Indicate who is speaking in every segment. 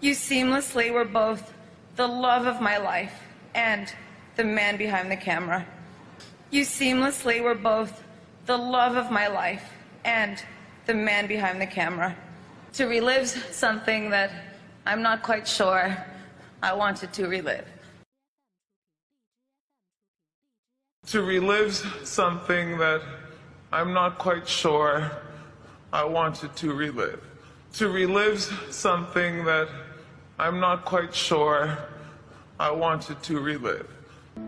Speaker 1: You seamlessly were both the love of my life and the man behind the camera. You seamlessly were both the love of my life and the man behind the camera. To relive something that I'm not quite sure I wanted to relive.
Speaker 2: To relive something that I'm not quite sure I wanted to relive. To relive something that I'm not quite sure I wanted to relive.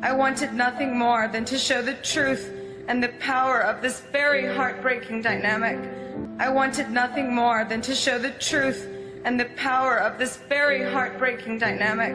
Speaker 1: I wanted nothing more than to show the truth and the power of this very heartbreaking dynamic. I wanted nothing more than to show the truth and the power of this very heartbreaking dynamic.